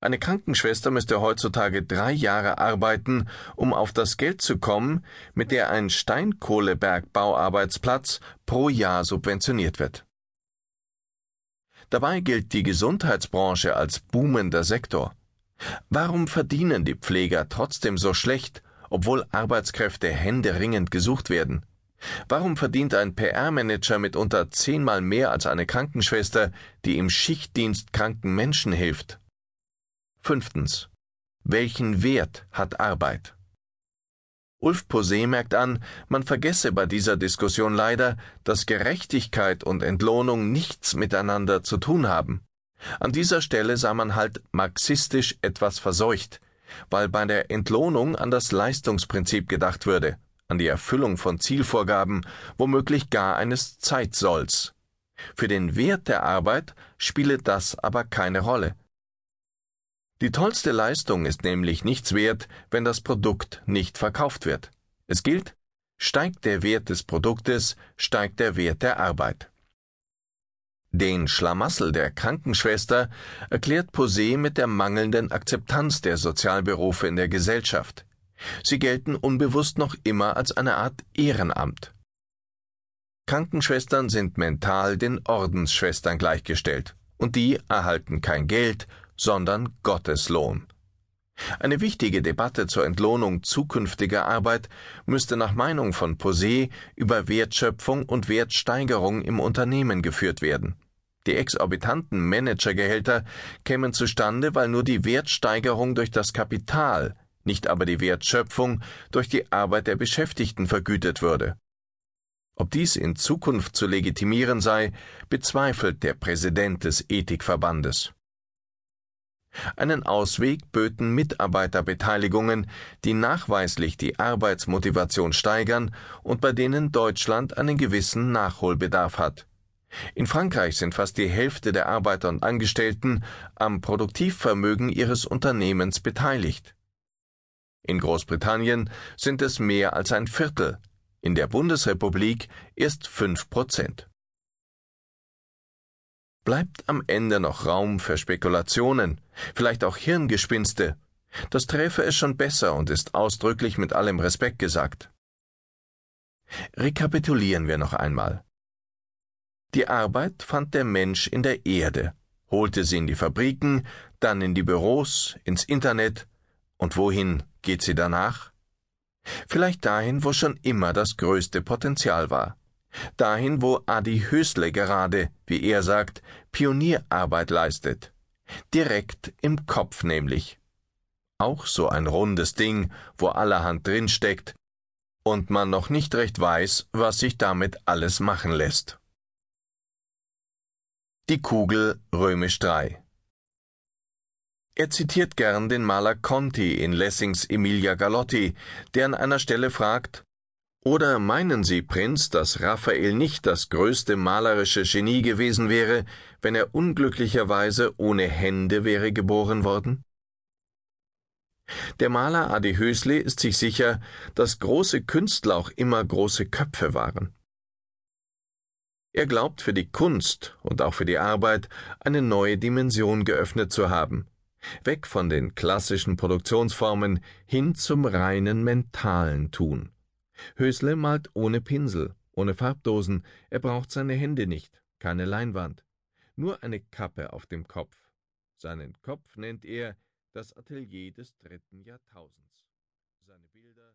Eine Krankenschwester müsste heutzutage drei Jahre arbeiten, um auf das Geld zu kommen, mit der ein Steinkohlebergbauarbeitsplatz pro Jahr subventioniert wird. Dabei gilt die Gesundheitsbranche als boomender Sektor. Warum verdienen die Pfleger trotzdem so schlecht, obwohl Arbeitskräfte händeringend gesucht werden? Warum verdient ein PR-Manager mitunter zehnmal mehr als eine Krankenschwester, die im Schichtdienst kranken Menschen hilft? Fünftens. Welchen Wert hat Arbeit? Ulf Posé merkt an, man vergesse bei dieser Diskussion leider, dass Gerechtigkeit und Entlohnung nichts miteinander zu tun haben. An dieser Stelle sei man halt marxistisch etwas verseucht, weil bei der Entlohnung an das Leistungsprinzip gedacht würde, an die Erfüllung von Zielvorgaben, womöglich gar eines Zeitsolls. Für den Wert der Arbeit spiele das aber keine Rolle. Die tollste Leistung ist nämlich nichts wert, wenn das Produkt nicht verkauft wird. Es gilt, steigt der Wert des Produktes, steigt der Wert der Arbeit. Den Schlamassel der Krankenschwester erklärt Posé mit der mangelnden Akzeptanz der Sozialberufe in der Gesellschaft. Sie gelten unbewusst noch immer als eine Art Ehrenamt. Krankenschwestern sind mental den Ordensschwestern gleichgestellt, und die erhalten kein Geld, sondern Gotteslohn. Eine wichtige Debatte zur Entlohnung zukünftiger Arbeit müsste nach Meinung von Posé über Wertschöpfung und Wertsteigerung im Unternehmen geführt werden. Die exorbitanten Managergehälter kämen zustande, weil nur die Wertsteigerung durch das Kapital, nicht aber die Wertschöpfung durch die Arbeit der Beschäftigten vergütet würde. Ob dies in Zukunft zu legitimieren sei, bezweifelt der Präsident des Ethikverbandes. Einen Ausweg böten Mitarbeiterbeteiligungen, die nachweislich die Arbeitsmotivation steigern und bei denen Deutschland einen gewissen Nachholbedarf hat. In Frankreich sind fast die Hälfte der Arbeiter und Angestellten am Produktivvermögen ihres Unternehmens beteiligt. In Großbritannien sind es mehr als ein Viertel, in der Bundesrepublik erst fünf Prozent. Bleibt am Ende noch Raum für Spekulationen, vielleicht auch Hirngespinste. Das träfe es schon besser und ist ausdrücklich mit allem Respekt gesagt. Rekapitulieren wir noch einmal. Die Arbeit fand der Mensch in der Erde, holte sie in die Fabriken, dann in die Büros, ins Internet, und wohin geht sie danach? Vielleicht dahin, wo schon immer das größte Potenzial war. Dahin, wo Adi Hösle gerade, wie er sagt, Pionierarbeit leistet. Direkt im Kopf nämlich. Auch so ein rundes Ding, wo allerhand drinsteckt und man noch nicht recht weiß, was sich damit alles machen lässt. Die Kugel römisch 3 Er zitiert gern den Maler Conti in Lessings Emilia Galotti, der an einer Stelle fragt, oder meinen Sie, Prinz, dass Raphael nicht das größte malerische Genie gewesen wäre, wenn er unglücklicherweise ohne Hände wäre geboren worden? Der Maler Adi Hösle ist sich sicher, dass große Künstler auch immer große Köpfe waren. Er glaubt für die Kunst und auch für die Arbeit eine neue Dimension geöffnet zu haben, weg von den klassischen Produktionsformen hin zum reinen mentalen Tun. Hösle malt ohne Pinsel, ohne Farbdosen, er braucht seine Hände nicht, keine Leinwand, nur eine Kappe auf dem Kopf. Seinen Kopf nennt er das Atelier des dritten Jahrtausends. Seine Bilder